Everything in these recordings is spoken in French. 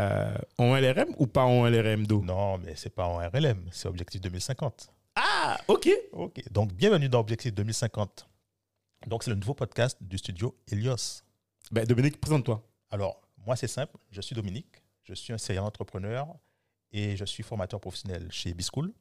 Euh, en LRM ou pas en LRM d'eau non, mais c'est pas en RLM, c'est Objectif 2050. Ah, ok. Ok, donc bienvenue dans Objectif 2050. Donc c'est le nouveau podcast du studio Helios. Ben, Dominique, présente-toi. Alors, moi c'est simple, je suis Dominique, je suis un serial entrepreneur et je suis formateur professionnel chez Bischool.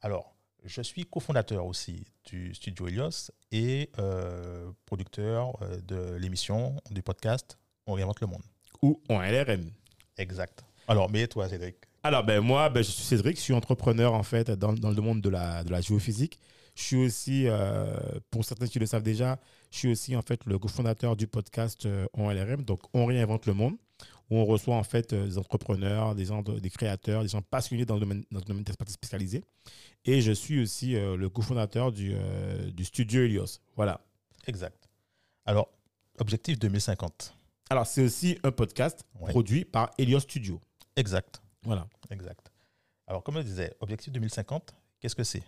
Alors, je suis cofondateur aussi du studio Helios et euh, producteur euh, de l'émission, du podcast On réinvente le monde. Ou en LRM. Exact. Alors, mais toi Cédric Alors, ben, moi, ben, je suis Cédric, je suis entrepreneur en fait dans, dans le monde de la, de la géophysique. Je suis aussi, euh, pour certains qui le savent déjà, je suis aussi en fait le cofondateur du podcast euh, On LRM, donc On réinvente le monde, où on reçoit en fait euh, des entrepreneurs, des gens, des créateurs, des gens passionnés dans le domaine, dans le domaine d'expertise spécialisée. Et je suis aussi euh, le cofondateur du, du studio Helios. Voilà. Exact. Alors, Objectif 2050. Alors, c'est aussi un podcast Ouais. produit par Helios Studio. Exact. Voilà. Exact. Alors, comme je disais, Objectif 2050, qu'est-ce que c'est?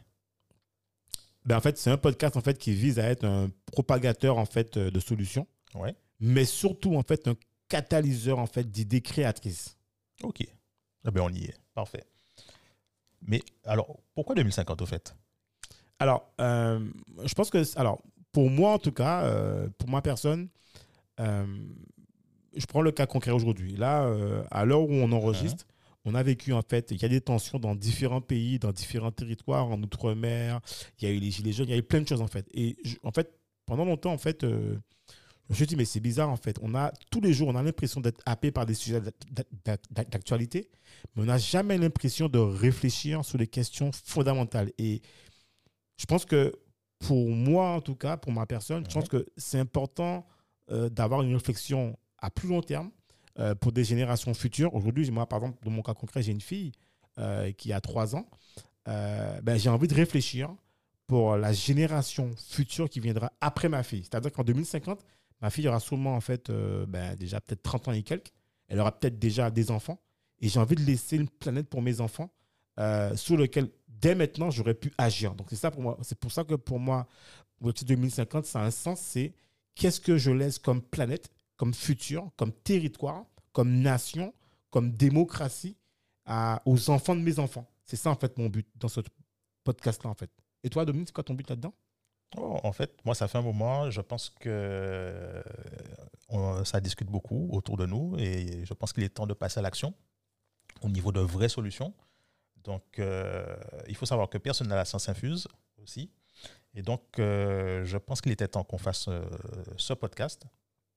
Ben, en fait, c'est un podcast en fait qui vise à être un propagateur en fait euh, de solutions, Ouais. mais surtout en fait un catalyseur en fait d'idées créatrices. Ok. Eh bien, on y est. Parfait. Mais alors, pourquoi 2050 au fait? Alors, euh, je pense que alors pour moi en tout cas, euh, pour ma personne, euh, je prends le cas concret aujourd'hui. Là, euh, à l'heure où on enregistre, on a vécu en fait, il y a des tensions dans différents pays, dans différents territoires, en outre-mer. Il y a eu les gilets jaunes, il y a eu plein de choses en fait. Et je- en fait, pendant longtemps en fait, euh, je me suis dit mais c'est bizarre en fait. On a tous les jours, on a l'impression d'être happé par des sujets d'ac- d'ac- d'ac- d'actualité, mais on n'a jamais l'impression de réfléchir sur les questions fondamentales. Et je pense que pour moi, en tout cas, pour ma personne, je pense que c'est important euh, d'avoir une réflexion à plus long terme euh, pour des générations futures. Aujourd'hui, moi, par exemple, dans mon cas concret, j'ai une fille euh, qui a trois ans. Euh, ben, j'ai envie de réfléchir pour la génération future qui viendra après ma fille. C'est-à-dire qu'en 2050, ma fille aura sûrement en fait ben, déjà peut-être 30 ans et quelques. Elle aura peut-être déjà des enfants. Et j'ai envie de laisser une planète pour mes enfants sur lequel dès maintenant j'aurais pu agir. Donc c'est ça pour moi. C'est pour ça que pour moi, Objectif 2050, ça a un sens. C'est qu'est-ce que je laisse comme planète, comme futur, comme territoire, comme nation, comme démocratie aux enfants de mes enfants. C'est ça en fait mon but dans ce podcast-là en fait. Et toi, Dominique, c'est quoi ton but là-dedans? Oh, En fait, moi, ça fait un moment, je pense que euh, ça discute beaucoup autour de nous et je pense qu'il est temps de passer à l'action au niveau de vraies solutions. Donc, euh, il faut savoir que personne n'a la science infuse aussi. Et donc, euh, je pense qu'il était temps qu'on fasse ce podcast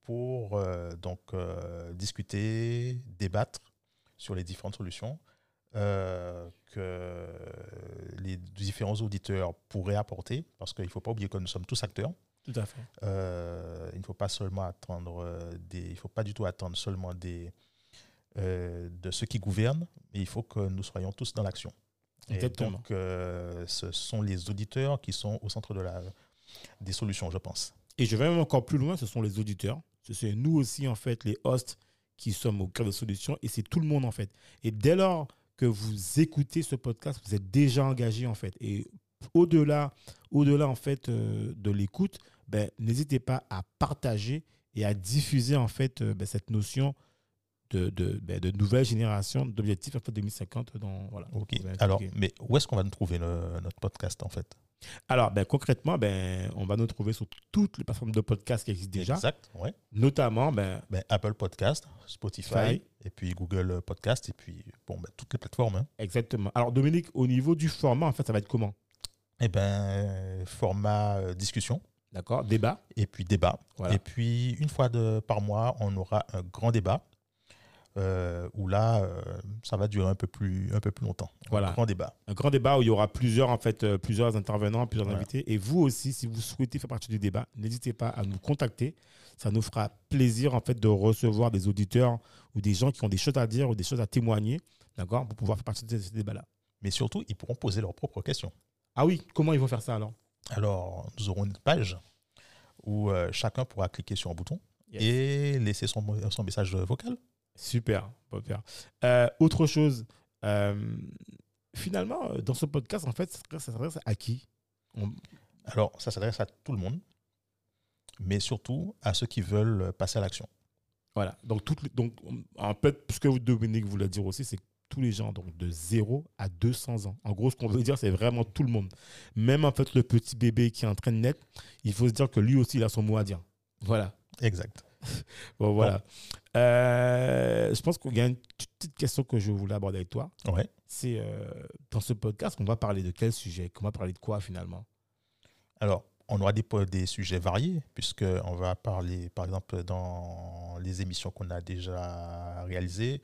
pour euh, donc, euh, discuter, débattre sur les différentes solutions euh, que les différents auditeurs pourraient apporter, parce qu'il ne faut pas oublier que nous sommes tous acteurs. Tout à fait. Il ne faut pas seulement attendre des, il faut pas du tout attendre seulement des, de ceux qui gouvernent, mais il faut que nous soyons tous dans l'action. Et donc, euh, ce sont les auditeurs qui sont au centre de la, des solutions, je pense. Et je vais même encore plus loin, ce sont les auditeurs. Ce sont nous aussi, en fait, les hosts qui sommes au cœur de solutions. Et c'est tout le monde, en fait. Et dès lors que vous écoutez ce podcast, vous êtes déjà engagé, en fait. Et au-delà, au-delà en fait, euh, de l'écoute, ben, n'hésitez pas à partager et à diffuser, en fait, euh, ben, cette notion de, de, ben, de nouvelle génération d'objectifs en fait, 2050. Dans, voilà, Ok. Alors, mais où est-ce qu'on va nous trouver le- notre podcast en fait? Alors, ben, concrètement, ben, on va nous trouver sur toutes les plateformes de podcast qui existent déjà, Exact. Ouais. notamment ben, Ben, Apple Podcast, Spotify, Spotify. et puis Google Podcast, et puis bon, ben, toutes les plateformes. hein. Exactement. Alors, Dominique, au niveau du format, en fait, ça va être comment? Et ben, format euh, discussion, D'accord Débat et puis débat. Voilà. Et puis, une fois de, par mois, on aura un grand débat euh, où là, euh, ça va durer un peu plus, un peu plus longtemps. Voilà. Un grand débat. Un grand débat où il y aura plusieurs, en fait, euh, plusieurs intervenants, plusieurs Voilà. invités. Et vous aussi, si vous souhaitez faire partie du débat, n'hésitez pas à nous contacter. Ça nous fera plaisir, en fait, de recevoir des auditeurs ou des gens qui ont des choses à dire ou des choses à témoigner, d'accord, pour pouvoir faire partie de ce débat-là. Mais surtout, ils pourront poser leurs propres questions. Ah oui, comment ils vont faire ça alors? Alors, nous aurons une page où chacun pourra cliquer sur un bouton Yes. et laisser son, son message vocal. Super, super. Euh, autre chose, euh, finalement, euh, dans ce podcast, en fait, ça s'adresse- à qui? On- Alors, ça s'adresse à tout le monde, mais surtout à ceux qui veulent passer à l'action. Voilà. Donc, toutes les- donc, en fait, ce que vous, Dominique voulait dire aussi, c'est que tous les gens, donc de 0 à 200 ans. En gros, ce qu'on veut dire, c'est vraiment tout le monde. Même en fait, le petit bébé qui est en train de naître, il faut se dire que lui aussi, il a son mot à dire. Voilà. Exact. Bon, voilà. Euh, je pense qu'il y a une petite question que je voulais aborder avec toi. Ouais. C'est euh, dans ce podcast, on va parler de quel sujet? On va parler de quoi finalement? Alors, on aura des, sujets variés, puisqu'on va parler, par exemple, dans les émissions qu'on a déjà réalisées,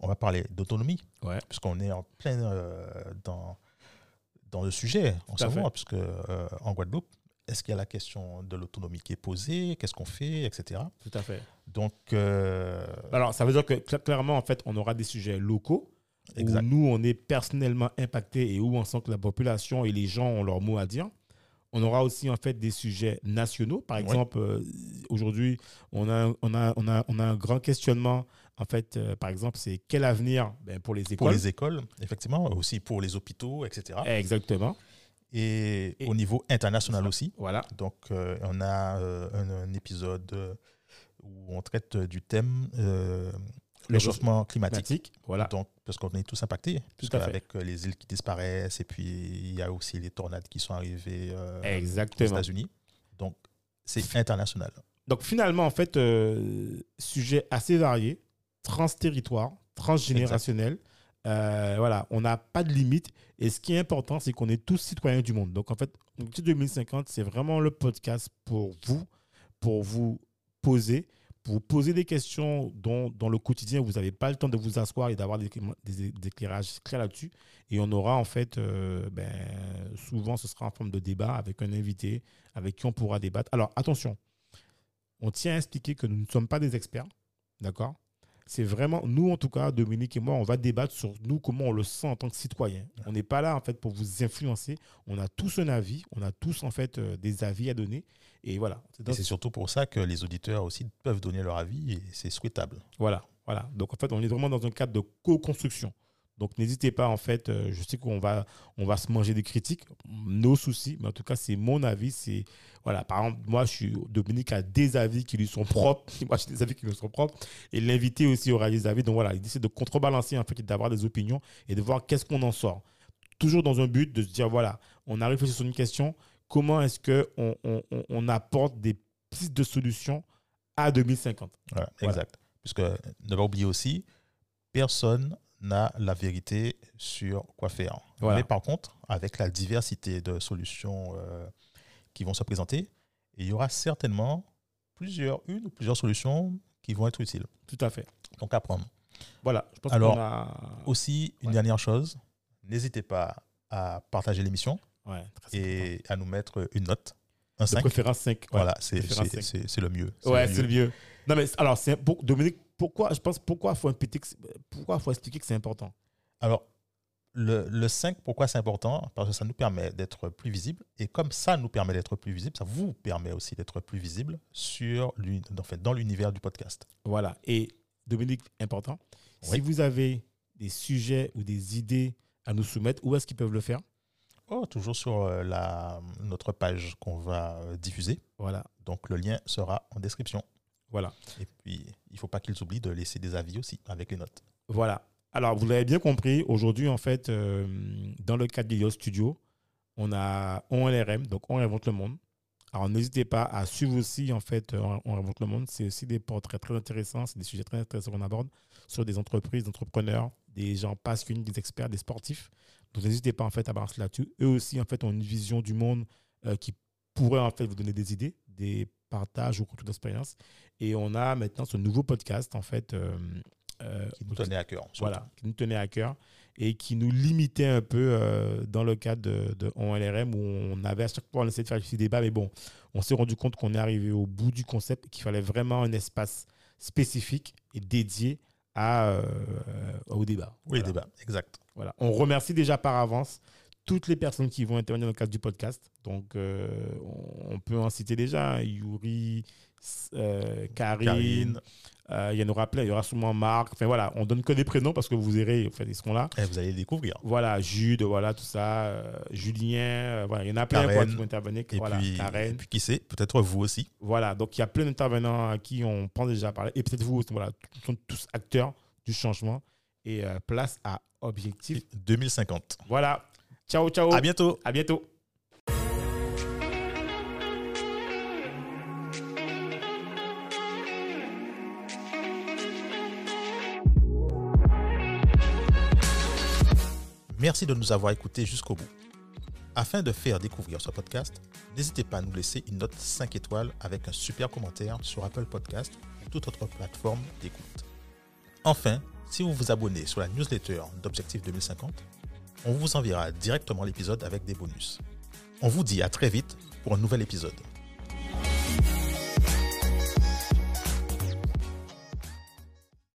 on va parler d'autonomie, Ouais. puisqu'on est en plein euh, dans, dans le sujet en ce moment, puisque euh, en Guadeloupe, est-ce qu'il y a la question de l'autonomie qui est posée Qu'est-ce qu'on fait Etc. Tout à fait. Donc, euh, Alors, ça veut dire que cla- clairement, en fait, on aura des sujets locaux exact. où nous, on est personnellement impactés et où on sent que la population et les gens ont leur mot à dire. On aura aussi en fait des sujets nationaux. Par exemple, euh, aujourd'hui, on a, on, a, on, a, on a un grand questionnement. En fait, euh, par exemple, c'est quel avenir ben, pour les écoles Pour les écoles, effectivement, aussi pour les hôpitaux, etc. Exactement. Et, Et- au niveau international aussi. Voilà. Donc, euh, on a euh, un, un épisode euh, où on traite du thème euh, Le réchauffement climatique. Climatique. Voilà. Donc, parce qu'on est tous impactés, puisque avec les îles qui disparaissent, et puis il y a aussi les tornades qui sont arrivées aux Exactement. États-Unis. Donc, c'est international. Donc finalement, en fait, sujet assez varié, trans-territoire, transgénérationnel. Euh, voilà, on n'a pas de limite. Et ce qui est important, c'est qu'on est tous citoyens du monde. Donc en fait, Objectif 2050, c'est vraiment le podcast pour vous, pour vous poser, pour vous poser des questions dont dans le quotidien, vous n'avez pas le temps de vous asseoir et d'avoir des, éclairages clairs là-dessus. Et on aura en fait, euh, ben, souvent, ce sera en forme de débat avec un invité avec qui on pourra débattre. Alors attention, on tient à expliquer que nous ne sommes pas des experts, d'accord? C'est vraiment, nous en tout cas, Dominique et moi, on va débattre sur nous, comment on le sent en tant que citoyen. On n'est pas là en fait pour vous influencer. On a tous un avis, on a tous en fait euh, des avis à donner. Et voilà. C'est Et dans- c'est surtout pour ça que les auditeurs aussi peuvent donner leur avis, et c'est souhaitable. Voilà, voilà. Donc en fait, on est vraiment dans un cadre de co-construction. Donc n'hésitez pas, en fait, euh, je sais qu'on va, on va se manger des critiques, nos soucis, mais en tout cas, c'est mon avis. C'est voilà, par exemple, moi, je suis Dominique a des avis qui lui sont propres, moi j'ai des avis qui lui sont propres, et l'invité aussi aura des avis. Donc voilà, il essaie de contrebalancer en fait, d'avoir des opinions et de voir qu'est-ce qu'on en sort. Toujours dans un but de se dire voilà, on a réfléchi sur une question, comment est-ce que on, on- on- on apporte des pistes de solutions à 2050 Voilà, Voilà. exact. Puisque ne pas oublier aussi, personne n'a la vérité sur quoi faire. Voilà. Mais par contre, avec la diversité de solutions euh, qui vont se présenter, il y aura certainement plusieurs, une ou plusieurs solutions qui vont être utiles. Tout à fait. Donc à prendre. Voilà, je pense Alors, a. Aussi, une Ouais. dernière chose, n'hésitez pas à partager l'émission Ouais, et à nous mettre une note, un important. 5. De préférence 5. Voilà, c'est le mieux. Ouais, c'est le mieux. Non, mais alors, c'est pour, Dominique, pourquoi, je pense, pourquoi faut, c'est- pourquoi faut expliquer que c'est important? Alors, le, le 5, pourquoi c'est important? Parce que ça nous permet d'être plus visible. Et comme ça nous permet d'être plus visible, ça vous permet aussi d'être plus visible sur, en fait, dans l'univers du podcast. Voilà. Et Dominique, important, si vous avez des sujets ou des idées à nous soumettre, où est-ce qu'ils peuvent le faire? Oh, toujours sur euh, la, notre page qu'on va euh, diffuser. Voilà. Donc, le lien sera en description. Voilà. Et puis, il ne faut pas qu'ils oublient de laisser des avis aussi avec les notes. Voilà. Alors, vous l'avez bien compris, aujourd'hui, en fait, euh, dans le cadre d'Ilios Studio, on a ONRM, donc On Réinvente le Monde. Alors, n'hésitez pas à suivre aussi, en fait, euh, On On Réinvente le Monde. C'est aussi des portraits très intéressants, c'est des sujets très intéressants qu'on aborde sur des entreprises, des entrepreneurs, des gens passionnés, des experts, des sportifs. Donc, n'hésitez pas, en fait, à balancer là-dessus. Eux aussi, en fait, ont une vision du monde euh, qui pourrait, en fait, vous donner des idées, des partages ou retours d'expérience. Et on a maintenant ce nouveau podcast, en fait, euh, euh, Qui nous tenait à cœur. voilà, qui nous tenait à cœur et qui nous limitait un peu euh, dans le cadre de, de ONLRM où on avait à chaque fois on essayait de faire ce débat, mais bon, on s'est rendu compte qu'on est arrivé au bout du concept et qu'il fallait vraiment un espace spécifique et dédié à, euh, au débat. Oui, Voilà. débat, exact. Voilà. On remercie déjà par avance toutes les personnes qui vont intervenir dans le cadre du podcast. Donc, euh, on, peut en citer déjà Yuri, euh, Karine, euh, il y en aura plein, il y aura sûrement Marc. Enfin voilà, on donne que des prénoms parce que vous verrez, enfin, ils seront là. eh, vous allez le découvrir. Voilà, Jude, voilà, tout ça, Julien, voilà, il y en a plein Karen. quoi, qui vont intervenir. Et, voilà, puis, Karen. et puis, qui sait, peut-être vous aussi. Voilà, donc il y a plein d'intervenants à qui on pense déjà parler. Et peut-être vous aussi, voilà, qui sont tous acteurs du changement. Et place à Objectif. 2050. Voilà. Ciao, ciao. À bientôt. À bientôt. Merci de nous avoir écoutés jusqu'au bout. Afin de faire découvrir ce podcast, n'hésitez pas à nous laisser une note 5 étoiles avec un super commentaire sur Apple Podcast ou toute autre plateforme d'écoute. Enfin, si vous vous abonnez sur la newsletter d'Objectif 2050, on vous enverra directement l'épisode avec des bonus. On vous dit à très vite pour un nouvel épisode.